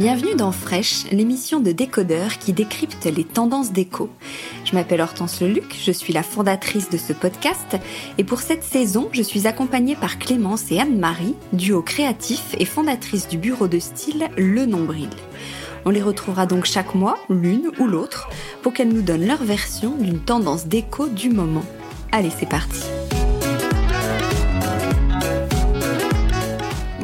Bienvenue dans Fresh, l'émission de décodeurs qui décrypte les tendances déco. Je m'appelle Hortense Leluc, je suis la fondatrice de ce podcast et pour cette saison, je suis accompagnée par Clémence et Anne-Marie, duo créatif et fondatrice du bureau de style Le Nombril. On les retrouvera donc chaque mois, l'une ou l'autre, pour qu'elles nous donnent leur version d'une tendance déco du moment. Allez, c'est parti.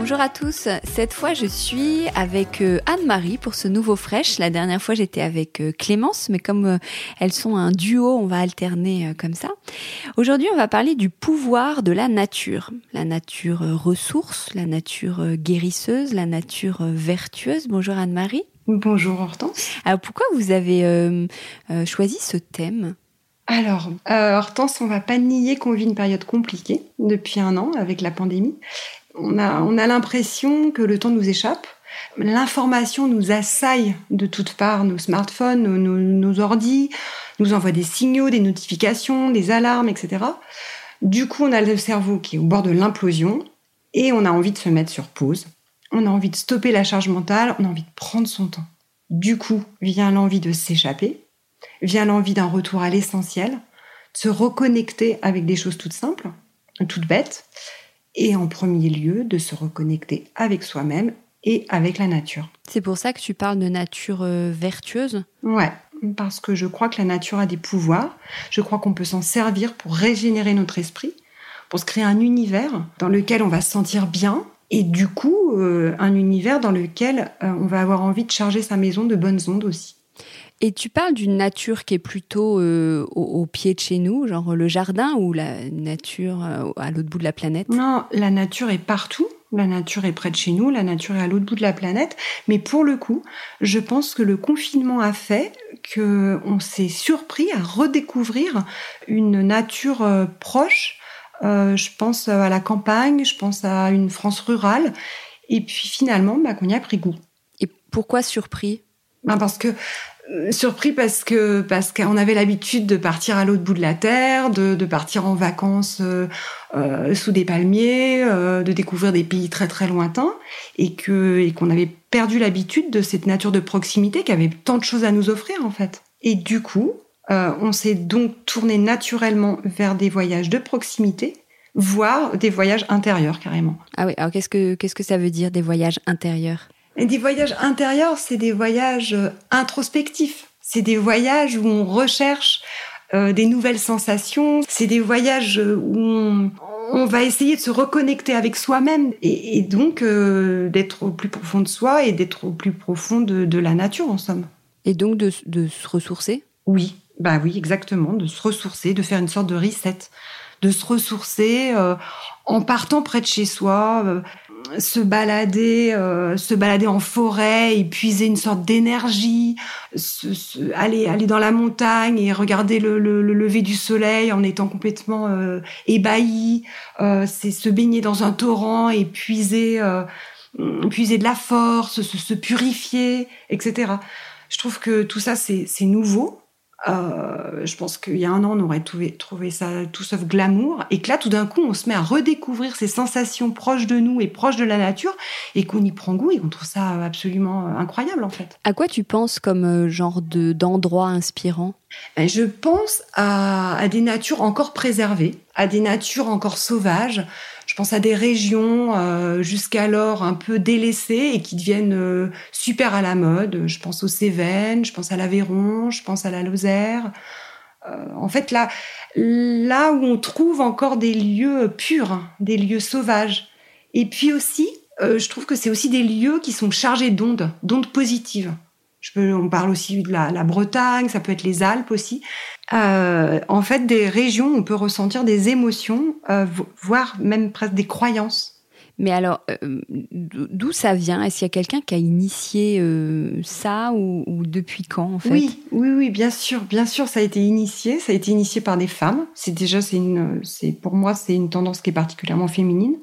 Bonjour à tous. Cette fois, je suis avec euh, Anne-Marie pour ce nouveau fraîche. La dernière fois, j'étais avec euh, Clémence, mais comme euh, elles sont un duo, on va alterner comme ça. Aujourd'hui, on va parler du pouvoir de la nature. La nature ressource, la nature guérisseuse, la nature vertueuse. Bonjour Anne-Marie. Bonjour Hortense. Alors pourquoi vous avez choisi ce thème? Alors, Hortense, on va pas nier qu'on vit une période compliquée depuis un an avec la pandémie on a, l'impression que le temps nous échappe. L'information nous assaille de toutes parts, nos smartphones, nos, nos, ordis, nous envoient des signaux, des notifications, des alarmes, etc. Du coup, on a le cerveau qui est au bord de l'implosion et on a envie de se mettre sur pause. On a envie de stopper la charge mentale, on a envie de prendre son temps. Du coup, vient l'envie de s'échapper, vient l'envie d'un retour à l'essentiel, de se reconnecter avec des choses toutes simples, toutes bêtes, et en premier lieu de se reconnecter avec soi-même et avec la nature. C'est pour ça que tu parles de nature euh, vertueuse? Ouais, parce que je crois que la nature a des pouvoirs. Je crois qu'on peut s'en servir pour régénérer notre esprit, pour se créer un univers dans lequel on va se sentir bien. Et du coup, euh, un univers dans lequel euh, on va avoir envie de charger sa maison de bonnes ondes aussi. Et tu parles d'une nature qui est plutôt euh, au, pied de chez nous, genre le jardin ou la nature euh, à l'autre bout de la planète? Non, la nature est partout. La nature est près de chez nous, la nature est à l'autre bout de la planète. Mais pour le coup, je pense que le confinement a fait que on s'est surpris à redécouvrir une nature euh, proche. je pense à la campagne, je pense à une France rurale. Et puis finalement, bah, qu'on y a pris goût. Et pourquoi surpris? Parce que euh, surpris parce que parce qu'on avait l'habitude de partir à l'autre bout de la terre, de, partir en vacances euh, euh sous des palmiers, de découvrir des pays très très lointains, et que et qu'on avait perdu l'habitude de cette nature de proximité qui avait tant de choses à nous offrir en fait. Et du coup, on s'est donc tourné naturellement vers des voyages de proximité, voire des voyages intérieurs carrément. Ah oui, alors qu'est-ce que qu'est-ce que ça veut dire des voyages intérieurs? Et des voyages intérieurs, c'est des voyages euh, introspectifs. C'est des voyages où on recherche euh, des nouvelles sensations. C'est des voyages euh, où on, va essayer de se reconnecter avec soi-même et, donc d'être au plus profond de soi et d'être au plus profond de, la nature, en somme. Et donc de, de se ressourcer? Oui, bah oui, exactement, de se ressourcer, de faire une sorte de reset, de se ressourcer en partant près de chez soi, se balader, euh, se balader en forêt, épuiser une sorte d'énergie, aller aller dans la montagne et regarder le, lever du soleil en étant complètement euh, ébahi. Euh, c'est se baigner dans un torrent, épuiser puiser de la force, se, se, purifier, etc. Je trouve que tout ça c'est nouveau. Euh, je pense qu'il y a un an, on aurait trouvé, ça tout sauf glamour, et que là, tout d'un coup, on se met à redécouvrir ces sensations proches de nous et proches de la nature, et qu'on y prend goût et qu'on trouve ça absolument incroyable, en fait. À quoi tu penses comme euh, genre de d'endroit inspirant? Ben, Je pense à, à des natures encore préservées, à des natures encore sauvages, je pense à des régions euh, jusqu'alors un peu délaissées et qui deviennent euh, super à la mode. Je pense aux Cévennes, je pense à l'Aveyron, je pense à la Lozère. Euh, en fait, là, là où on trouve encore des lieux purs, des lieux sauvages. Et puis aussi, je trouve que c'est aussi des lieux qui sont chargés d'ondes, d'ondes positives. Je peux, on parle aussi de la, la Bretagne, ça peut être les Alpes aussi. Euh, en fait, des régions où on peut ressentir des émotions, euh, voire même presque des croyances. Mais alors, euh, d'où ça vient? Est-ce qu'il y a quelqu'un qui a initié ça ou, depuis quand en fait? Oui, oui, oui, bien sûr, bien sûr, ça a été initié. Ça a été initié par des femmes. C'est déjà, c'est une, c'est pour moi, c'est une tendance qui est particulièrement féminine.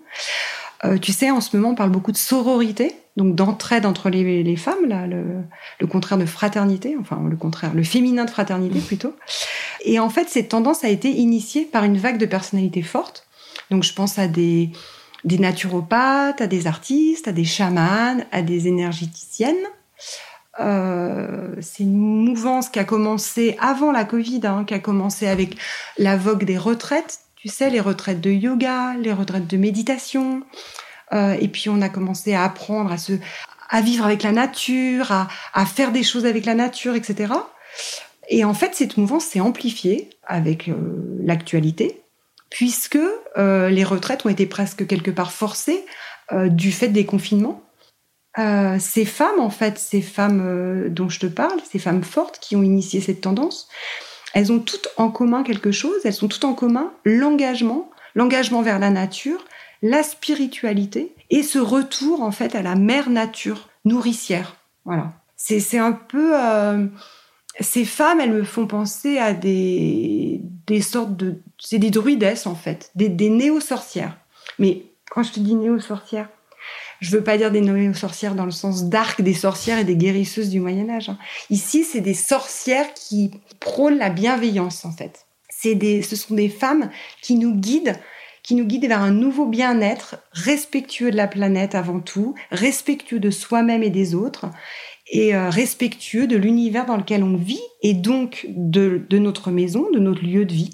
Tu sais, en ce moment, on parle beaucoup de sororité, donc d'entraide entre les, femmes, là, le, contraire de fraternité, enfin le contraire, le féminin de fraternité plutôt. Et en fait, cette tendance a été initiée par une vague de personnalités fortes. Donc je pense à des, des naturopathes, à des artistes, à des chamans, à des énergéticiennes. Euh, c'est une mouvance qui a commencé avant la Covid, hein, qui a commencé avec la vogue des retraites tu sais, les retraites de yoga, les retraites de méditation. Euh, et puis on a commencé à apprendre à se, à vivre avec la nature, à, faire des choses avec la nature, etc. Et en fait, cette mouvance s'est amplifiée avec euh, l'actualité, puisque euh, les retraites ont été presque quelque part forcées du fait des confinements. Ces femmes, en fait, ces femmes dont je te parle, ces femmes fortes qui ont initié cette tendance, elles ont toutes en commun quelque chose, elles sont toutes en commun l'engagement, l'engagement vers la nature, la spiritualité et ce retour en fait à la mère nature nourricière. Voilà. C'est un peu euh, ces femmes, elles me font penser à des des sortes de c'est des druidesses en fait, des, des néo-sorcières. Mais quand je te dis néo-sorcières, je veux pas dire des néo-sorcières dans le sens d'arc des sorcières et des guérisseuses du Moyen Âge. Hein. Ici, c'est des sorcières qui prônent la bienveillance en fait. Des, ce sont des femmes qui nous guident qui nous guident vers un nouveau bien-être, respectueux de la planète avant tout, respectueux de soi-même et des autres, et euh, respectueux de l'univers dans lequel on vit, et donc de, de, notre maison, de notre lieu de vie.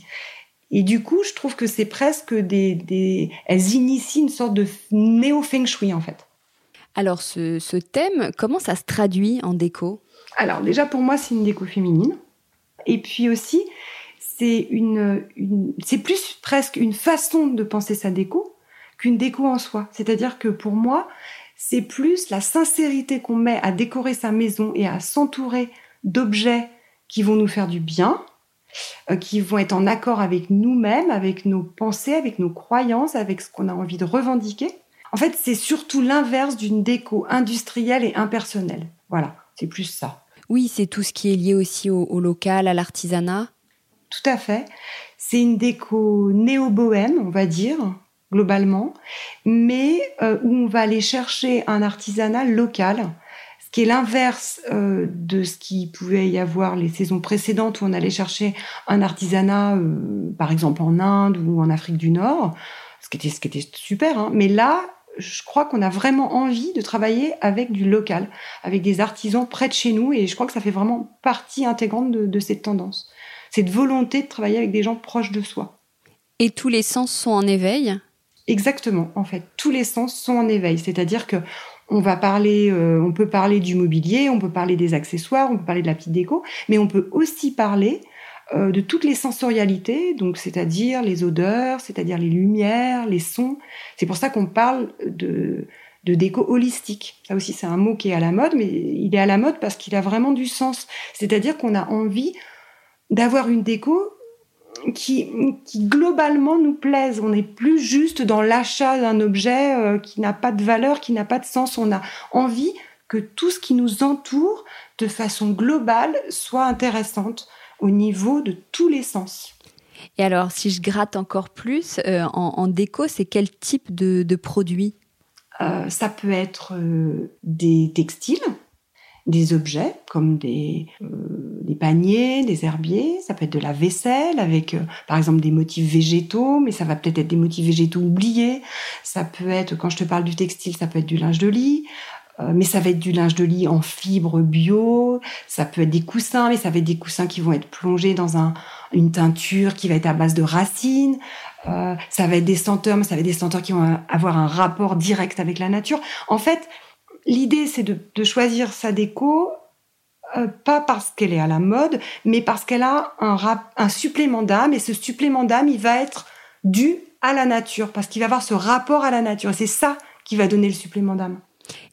Et du coup, je trouve que c'est presque des, des... Elles initient une sorte de néo-feng shui, en fait. Alors, ce, ce thème, comment ça se traduit en déco? Alors, déjà, pour moi, c'est une déco féminine. Et puis aussi, c'est une, c'est plus presque une façon de penser sa déco qu'une déco en soi. C'est-à-dire que pour moi, c'est plus la sincérité qu'on met à décorer sa maison et à s'entourer d'objets qui vont nous faire du bien, euh, qui vont être en accord avec nous-mêmes, avec nos pensées, avec nos croyances, avec ce qu'on a envie de revendiquer. En fait, c'est surtout l'inverse d'une déco industrielle et impersonnelle. Voilà, c'est plus ça. Oui, c'est tout ce qui est lié aussi au, local, à l'artisanat. Tout à fait. C'est une déco néo-bohème, on va dire, globalement, mais euh, où on va aller chercher un artisanat local qui est l'inverse euh, de ce qui pouvait y avoir les saisons précédentes où on allait chercher un artisanat, euh, par exemple en Inde ou en Afrique du Nord, ce qui était, ce super. Hein. Mais là, je crois qu'on a vraiment envie de travailler avec du local, avec des artisans près de chez nous, et je crois que ça fait vraiment partie intégrante de cette tendance. Cette volonté de travailler avec des gens proches de soi. Et tous les sens sont en éveil? Exactement, en fait, tous les sens sont en éveil. C'est-à-dire que on va parler, euh, on peut parler du mobilier, on peut parler des accessoires, on peut parler de la petite déco, mais on peut aussi parler euh, de toutes les sensorialités, donc c'est-à-dire les odeurs, c'est-à-dire les lumières, les sons. C'est pour ça qu'on parle de, de déco holistique. Ça aussi, c'est un mot qui est à la mode, mais il est à la mode parce qu'il a vraiment du sens. C'est-à-dire qu'on a envie d'avoir une déco qui, qui globalement nous plaisent. On n'est plus juste dans l'achat d'un objet euh, qui n'a pas de valeur, qui n'a pas de sens. On a envie que tout ce qui nous entoure, de façon globale, soit intéressante au niveau de tous les sens. Et alors, si je gratte encore plus, euh, en, déco, c'est quel type de, de produit? Euh, Ça peut être des textiles, des objets comme des, des paniers, des herbiers, ça peut être de la vaisselle avec euh, par exemple des motifs végétaux, mais ça va peut-être être des motifs végétaux oubliés. Ça peut être, quand je te parle du textile, ça peut être du linge de lit, euh, mais ça va être du linge de lit en fibre bio, ça peut être des coussins, mais ça va être des coussins qui vont être plongés dans un, une teinture qui va être à base de racines. Euh, ça va être des senteurs, mais ça va être des senteurs qui vont avoir un rapport direct avec la nature. En fait, l'idée, c'est de, de, choisir sa déco euh, pas parce qu'elle est à la mode, mais parce qu'elle a un, un supplément d'âme, et ce supplément d'âme, il va être dû à la nature, parce qu'il va avoir ce rapport à la nature. Et c'est ça qui va donner le supplément d'âme.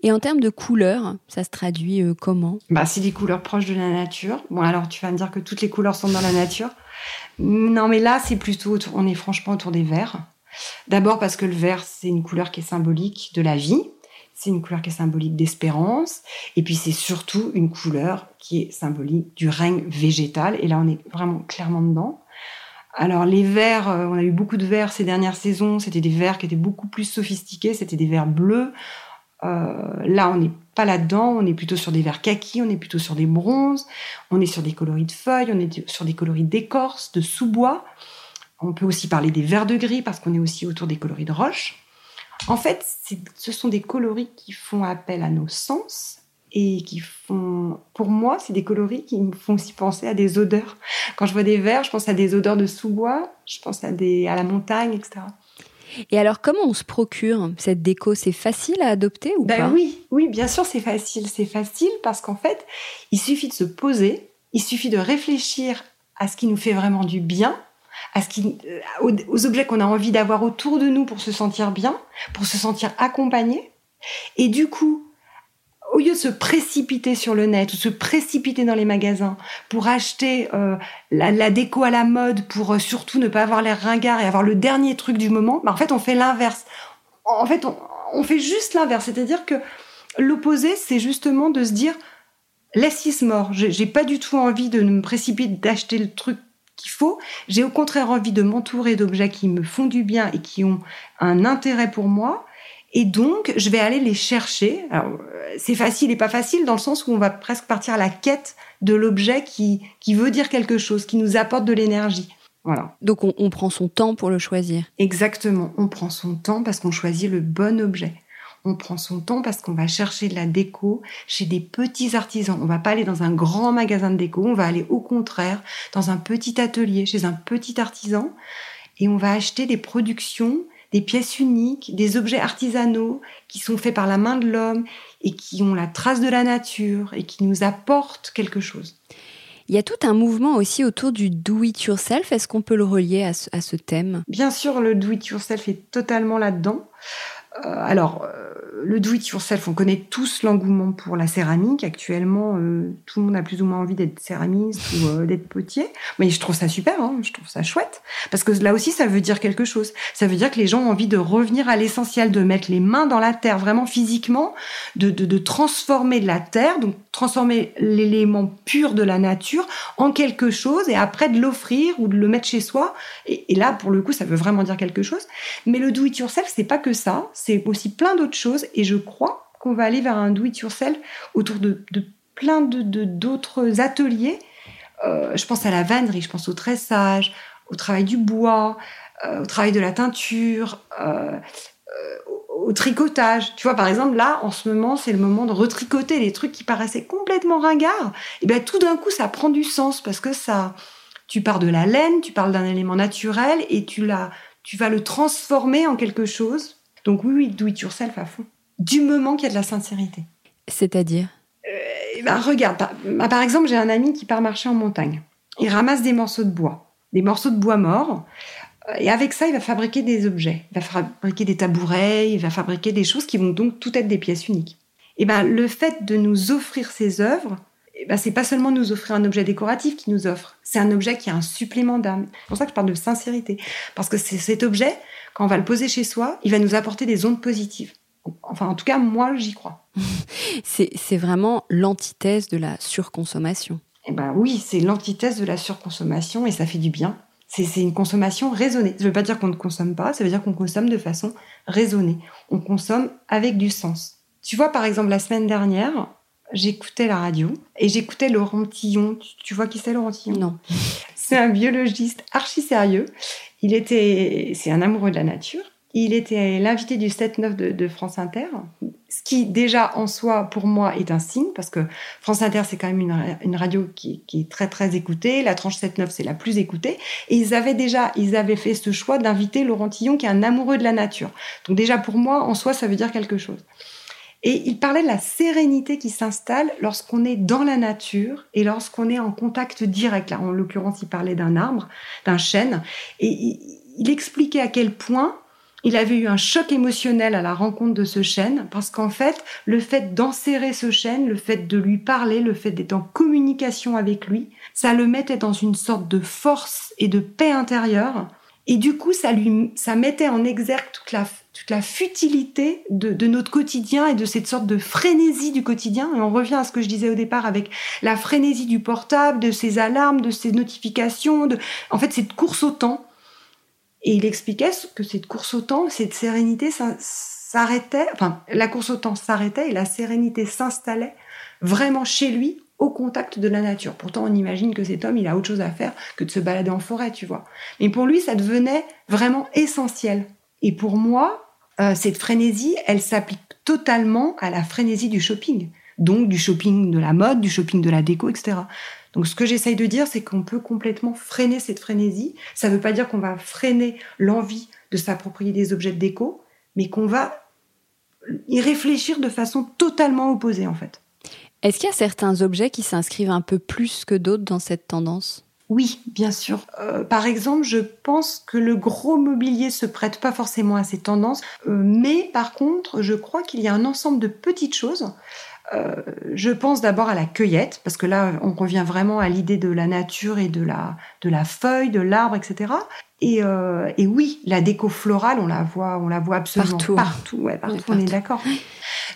Et en termes de couleurs, ça se traduit euh, comment? Bah, c'est des couleurs proches de la nature. Bon, alors tu vas me dire que toutes les couleurs sont dans la nature. Non, mais là, c'est plutôt, on est franchement autour des verts. D'abord parce que le vert, c'est une couleur qui est symbolique de la vie. C'est une couleur qui est symbolique d'espérance. Et puis, c'est surtout une couleur qui est symbolique du règne végétal. Et là, on est vraiment clairement dedans. Alors, les verts, euh, on a eu beaucoup de verts ces dernières saisons. C'était des verts qui étaient beaucoup plus sophistiqués. C'était des verts bleus. Euh, là, on n'est pas là-dedans, on est plutôt sur des verts kaki, on est plutôt sur des bronzes, on est sur des coloris de feuilles, on est sur des coloris d'écorce, de sous-bois. On peut aussi parler des verts de gris parce qu'on est aussi autour des coloris de roche. En fait, ce sont des coloris qui font appel à nos sens et qui font, pour moi, c'est des coloris qui me font aussi penser à des odeurs. Quand je vois des verts, je pense à des odeurs de sous-bois, je pense à, des, à la montagne, etc. Et alors, comment on se procure cette déco? C'est facile à adopter ou ben pas? Oui, oui, bien sûr, c'est facile. C'est facile parce qu'en fait, il suffit de se poser, il suffit de réfléchir à ce qui nous fait vraiment du bien, à ce euh, aux, objets qu'on a envie d'avoir autour de nous pour se sentir bien, pour se sentir accompagné. Et du coup, au lieu de se précipiter sur le net ou se précipiter dans les magasins pour acheter euh, la, déco à la mode pour euh, surtout ne pas avoir l'air ringard et avoir le dernier truc du moment, bah en fait on fait l'inverse. En fait on, fait juste l'inverse, c'est-à-dire que l'opposé c'est justement de se dire laisse is mort. J'ai pas du tout envie de me précipiter d'acheter le truc qu'il faut. J'ai au contraire envie de m'entourer d'objets qui me font du bien et qui ont un intérêt pour moi et donc, je vais aller les chercher. Alors, c'est facile et pas facile dans le sens où on va presque partir à la quête de l'objet qui, qui veut dire quelque chose, qui nous apporte de l'énergie. Voilà. Donc, on, on, prend son temps pour le choisir. Exactement. On prend son temps parce qu'on choisit le bon objet. On prend son temps parce qu'on va chercher de la déco chez des petits artisans. On va pas aller dans un grand magasin de déco. On va aller au contraire dans un petit atelier chez un petit artisan et on va acheter des productions des pièces uniques, des objets artisanaux qui sont faits par la main de l'homme et qui ont la trace de la nature et qui nous apportent quelque chose. Il y a tout un mouvement aussi autour du do it yourself. Est-ce qu'on peut le relier à ce, à ce thème? Bien sûr, le do it yourself est totalement là-dedans. Euh, alors, euh, le do it yourself, on connaît tous l'engouement pour la céramique. Actuellement, euh, tout le monde a plus ou moins envie d'être céramiste ou d'être potier. Mais je trouve ça super, hein, je trouve ça chouette. Parce que là aussi, ça veut dire quelque chose. Ça veut dire que les gens ont envie de revenir à l'essentiel, de mettre les mains dans la terre, vraiment physiquement, de, de, de transformer la terre, donc transformer l'élément pur de la nature en quelque chose et après de l'offrir ou de le mettre chez soi. Et, et là, pour le coup, ça veut vraiment dire quelque chose. Mais le do it yourself, c'est pas que ça. C'est aussi plein d'autres choses et je crois qu'on va aller vers un do-it-yourself autour de, de plein de d'autres ateliers. Euh, je pense à la vannerie, je pense au tressage, au travail du bois, euh, au travail de la teinture, euh, au tricotage. Tu vois, par exemple, là, en ce moment, c'est le moment de retricoter les trucs qui paraissaient complètement ringards. Et bien, tout d'un coup, ça prend du sens parce que ça, tu pars de la laine, tu parles d'un élément naturel et tu tu vas le transformer en quelque chose donc oui, oui, do it yourself à fond. Du moment qu'il y a de la sincérité. C'est-à-dire? Euh, ben, Regarde, par, ben, par exemple, j'ai un ami qui part marcher en montagne. Il ramasse des morceaux de bois, des morceaux de bois morts. Euh, et avec ça, il va fabriquer des objets. Il va fabriquer des tabourets, il va fabriquer des choses qui vont donc tout être des pièces uniques. Et ben, le fait de nous offrir ces œuvres, ben, c'est pas seulement nous offrir un objet décoratif qui nous offre, c'est un objet qui a un supplément d'âme. C'est pour ça que je parle de sincérité. Parce que c'est cet objet, quand on va le poser chez soi, il va nous apporter des ondes positives. Enfin, en tout cas, moi, j'y crois. c'est vraiment l'antithèse de la surconsommation. Eh ben oui, c'est l'antithèse de la surconsommation et ça fait du bien. C'est une consommation raisonnée. Ça ne veut pas dire qu'on ne consomme pas, ça veut dire qu'on consomme de façon raisonnée. On consomme avec du sens. Tu vois, par exemple, la semaine dernière, j'écoutais la radio et j'écoutais Laurent Tillon. Tu, vois qui c'est Laurent Tillon? Non. C'est un biologiste archi sérieux. Il était, c'est un amoureux de la nature. Il était l'invité du 7-9 de, France Inter, ce qui déjà en soi pour moi est un signe parce que France Inter c'est quand même une, radio qui, est très très écoutée. La tranche 7-9 c'est la plus écoutée et ils avaient déjà ils avaient fait ce choix d'inviter Laurent Tillon qui est un amoureux de la nature. Donc déjà pour moi en soi ça veut dire quelque chose. Et il parlait de la sérénité qui s'installe lorsqu'on est dans la nature et lorsqu'on est en contact direct. Là, en l'occurrence, il parlait d'un arbre, d'un chêne. Et il, expliquait à quel point il avait eu un choc émotionnel à la rencontre de ce chêne, parce qu'en fait, le fait d'enserrer ce chêne, le fait de lui parler, le fait d'être en communication avec lui, ça le mettait dans une sorte de force et de paix intérieure. Et du coup, ça lui, ça mettait en exergue toute la, toute la futilité de, notre quotidien et de cette sorte de frénésie du quotidien. Et on revient à ce que je disais au départ avec la frénésie du portable, de ses alarmes, de ses notifications, de, en fait, cette course au temps. Et il expliquait que cette course au temps, cette sérénité, s'arrêtait, enfin, la course au temps s'arrêtait et la sérénité s'installait vraiment chez lui au contact de la nature. Pourtant, on imagine que cet homme, il a autre chose à faire que de se balader en forêt, tu vois. Mais pour lui, ça devenait vraiment essentiel. Et pour moi, euh, cette frénésie, elle s'applique totalement à la frénésie du shopping. Donc du shopping de la mode, du shopping de la déco, etc. Donc ce que j'essaye de dire, c'est qu'on peut complètement freiner cette frénésie. Ça ne veut pas dire qu'on va freiner l'envie de s'approprier des objets de déco, mais qu'on va y réfléchir de façon totalement opposée en fait. Est-ce qu'il y a certains objets qui s'inscrivent un peu plus que d'autres dans cette tendance? Oui, bien sûr. Euh, par exemple, je pense que le gros mobilier se prête pas forcément à ces tendances, euh, mais par contre, je crois qu'il y a un ensemble de petites choses. Euh, je pense d'abord à la cueillette, parce que là, on revient vraiment à l'idée de la nature et de la, de la feuille, de l'arbre, etc. Et, et, oui, la déco florale, on la voit, on la voit absolument partout. Partout, ouais, partout, on est d'accord.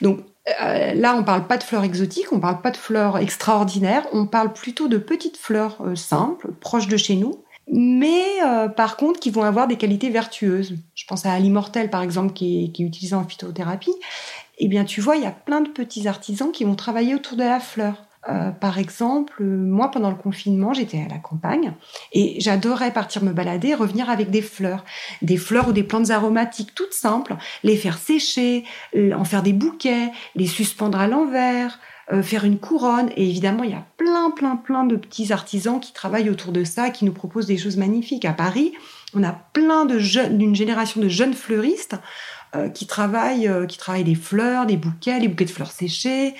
Donc euh, là, on parle pas de fleurs exotiques, on parle pas de fleurs extraordinaires, on parle plutôt de petites fleurs euh, simples, proches de chez nous, mais euh, par contre qui vont avoir des qualités vertueuses. Je pense à l'immortel par exemple qui est, qui est utilisé en phytothérapie. Eh bien, tu vois, il y a plein de petits artisans qui vont travailler autour de la fleur. Euh, par exemple, moi, pendant le confinement, j'étais à la campagne et j'adorais partir me balader, revenir avec des fleurs, des fleurs ou des plantes aromatiques toutes simples, les faire sécher, euh, en faire des bouquets, les suspendre à l'envers, euh, faire une couronne. Et évidemment, il y a plein, plein, plein de petits artisans qui travaillent autour de ça, qui nous proposent des choses magnifiques. À Paris, on a plein d'une génération de jeunes fleuristes qui travaillent, qui travaillent des fleurs, des bouquets, les bouquets de fleurs séchées.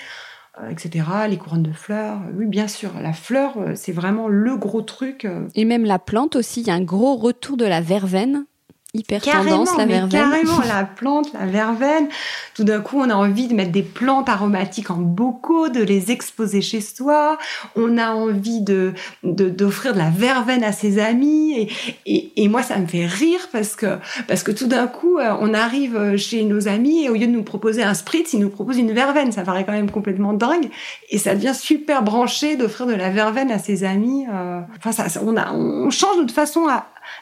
Euh, etc., les couronnes de fleurs. Oui, bien sûr, la fleur, euh, c'est vraiment le gros truc. Euh. Et même la plante aussi, il y a un gros retour de la verveine hyper tendance, la verveine. Carrément, la plante, la verveine. Tout d'un coup, on a envie de mettre des plantes aromatiques en bocaux, de les exposer chez soi. On a envie de d'offrir de, la verveine à ses amis. Et, et, et, moi, ça me fait rire parce que parce que tout d'un coup, euh, on arrive chez nos amis et au lieu de nous proposer un spritz, ils nous proposent une verveine. Ça paraît quand même complètement dingue. Et ça devient super branché d'offrir de la verveine à ses amis. Euh. Enfin, ça, on, a, on change notre façon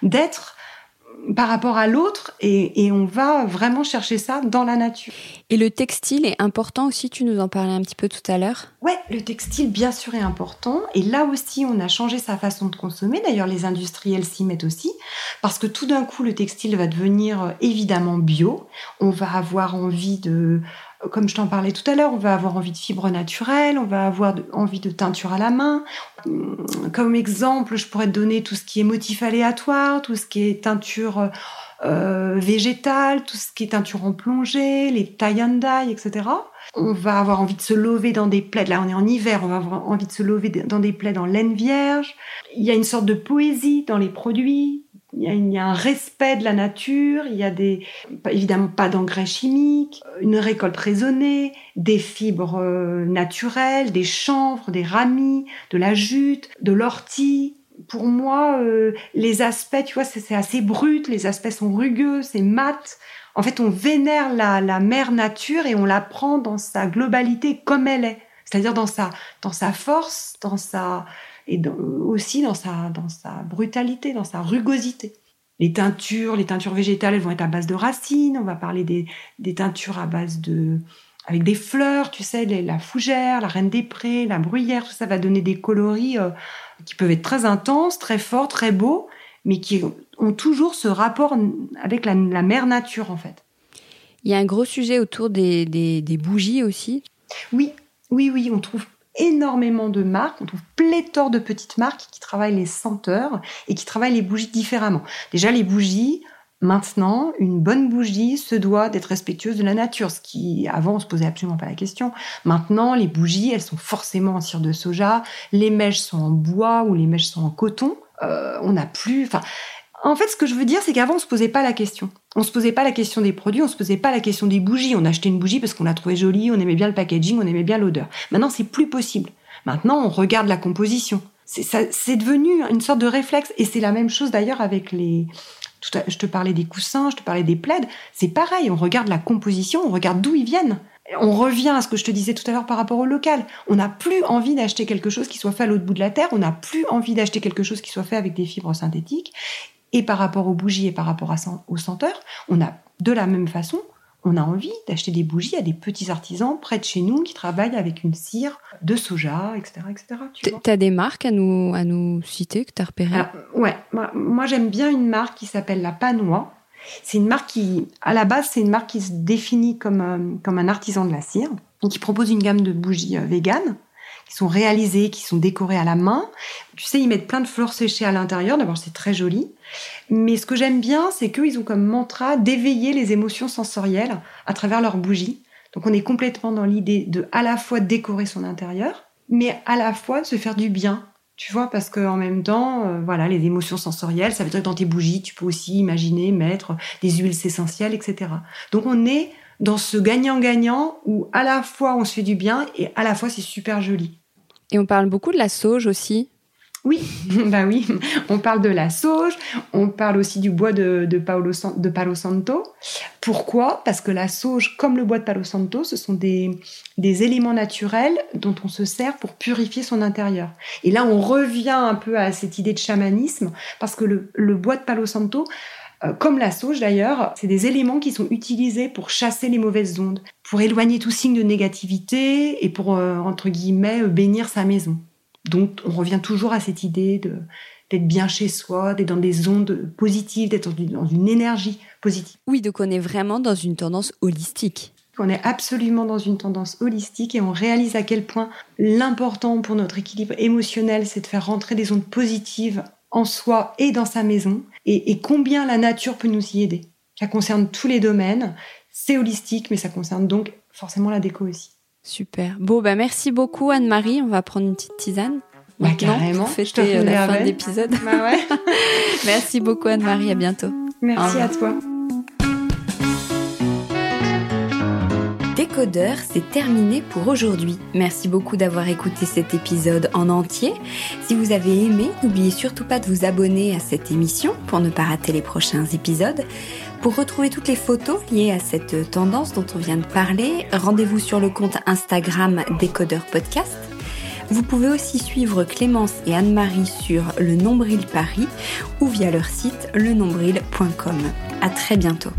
d'être par rapport à l'autre et, on va vraiment chercher ça dans la nature. Et le textile est important aussi, tu nous en parlais un petit peu tout à l'heure. Ouais, le textile bien sûr est important. Et là aussi on a changé sa façon de consommer, d'ailleurs les industriels s'y mettent aussi, parce que tout d'un coup le textile va devenir euh, évidemment bio, on va avoir envie de comme je t'en parlais tout à l'heure, on va avoir envie de fibres naturelles, on va avoir envie de teinture à la main. Hum, comme exemple, je pourrais te donner tout ce qui est motif aléatoire, tout ce qui est teinture euh, végétale, tout ce qui est teinture en plongée, les tie etc. On va avoir envie de se lever dans des plaids. Là, on est en hiver, on va avoir envie de se lever dans des plaids en laine vierge. Il y a une sorte de poésie dans les produits, il y, a, un respect de la nature, il y a des, évidemment pas d'engrais chimiques, une récolte raisonnée, des fibres euh, naturelles, des chanvres, des ramis, de la jute, de l'ortie. Pour moi, euh, les aspects, tu vois, c'est assez brut, les aspects sont rugueux, c'est mat. En fait, on vénère la, la mère nature et on la prend dans sa globalité comme elle est. C'est-à-dire dans sa, dans sa force, dans sa, et aussi dans sa, dans sa brutalité, dans sa rugosité. Les teintures, les teintures végétales, elles vont être à base de racines. On va parler des, des teintures à base de, avec des fleurs, tu sais, la fougère, la reine des prés, la bruyère, tout ça va donner des coloris euh, qui peuvent être très intenses, très forts, très beaux, mais qui ont toujours ce rapport avec la, mère nature en fait. Il y a un gros sujet autour des, des bougies aussi. Oui, oui, oui, on trouve énormément de marques, on trouve pléthore de petites marques qui travaillent les senteurs et qui travaillent les bougies différemment. Déjà, les bougies, Maintenant, une bonne bougie se doit d'être respectueuse de la nature, ce qui avant on se posait absolument pas la question. Maintenant, les bougies, elles sont forcément en cire de soja, les mèches sont en bois ou les mèches sont en coton. Euh, on n'a plus, en fait, ce que je veux dire, c'est qu'avant on se posait pas la question. On se posait pas la question des produits, on se posait pas la question des bougies. On achetait une bougie parce qu'on la trouvait jolie, on aimait bien le packaging, on aimait bien l'odeur. Maintenant, c'est plus possible. Maintenant, on regarde la composition. C'est devenu une sorte de réflexe. Et c'est la même chose d'ailleurs avec les, je te parlais des coussins, je te parlais des plaids. C'est pareil, on regarde la composition, on regarde d'où ils viennent. On revient à ce que je te disais tout à l'heure par rapport au local. On n'a plus envie d'acheter quelque chose qui soit fait à l'autre bout de la terre. On n'a plus envie d'acheter quelque chose qui soit fait avec des fibres synthétiques. Et par rapport aux bougies et par rapport à, aux senteurs, on a de la même façon on a envie d'acheter des bougies à des petits artisans près de chez nous qui travaillent avec une cire de soja, etc. etc. Tu as des marques à nous, à nous citer que tu as repérées Ouais, moi, j'aime bien une marque qui s'appelle La Panois. C'est une marque qui, à la base, c'est une marque qui se définit comme, euh, comme un artisan de la cire qui propose une gamme de bougies euh, véganes qui sont réalisées, qui sont décorées à la main. Tu sais, ils mettent plein de fleurs séchées à l'intérieur. D'abord, c'est très joli. Mais ce que j'aime bien, c'est qu'ils ont comme mantra d'éveiller les émotions sensorielles à travers leurs bougies. Donc on est complètement dans l'idée de à la fois décorer son intérieur, mais à la fois se faire du bien. Tu vois, parce qu'en même temps, euh, voilà, les émotions sensorielles, ça veut dire que dans tes bougies, tu peux aussi imaginer mettre des huiles essentielles, etc. Donc on est dans ce gagnant-gagnant où à la fois on se fait du bien et à la fois c'est super joli. Et on parle beaucoup de la sauge aussi. Oui, bah oui, on parle de la sauge, on parle aussi du bois de, de, Palo Santo. Pourquoi? Parce que la sauge, comme le bois de Palo Santo, ce sont des, des éléments naturels dont on se sert pour purifier son intérieur. Et là, on revient un peu à cette idée de chamanisme, parce que le, le bois de Palo Santo, comme la sauge d'ailleurs, c'est des éléments qui sont utilisés pour chasser les mauvaises ondes, pour éloigner tout signe de négativité et pour, euh, entre guillemets, bénir sa maison. Donc, on revient toujours à cette idée d'être bien chez soi, d'être dans des ondes positives, d'être dans une énergie positive. Oui, donc on est vraiment dans une tendance holistique. On est absolument dans une tendance holistique et on réalise à quel point l'important pour notre équilibre émotionnel, c'est de faire rentrer des ondes positives en soi et dans sa maison et, et combien la nature peut nous y aider? Ça concerne tous les domaines, c'est holistique, mais ça concerne donc forcément la déco aussi. Super. Bon, bah merci beaucoup Anne-Marie. On va prendre une petite tisane. Bah, carrément. Pour fêter euh, la fin de l'épisode. Bah ouais. merci beaucoup Anne-Marie. À bientôt. Merci à toi. C'est terminé pour aujourd'hui. Merci beaucoup d'avoir écouté cet épisode en entier. Si vous avez aimé, n'oubliez surtout pas de vous abonner à cette émission pour ne pas rater les prochains épisodes. Pour retrouver toutes les photos liées à cette tendance dont on vient de parler, rendez-vous sur le compte Instagram Décodeur Podcast. Vous pouvez aussi suivre Clémence et Anne-Marie sur le Nombril Paris ou via leur site lenombril.com. À très bientôt.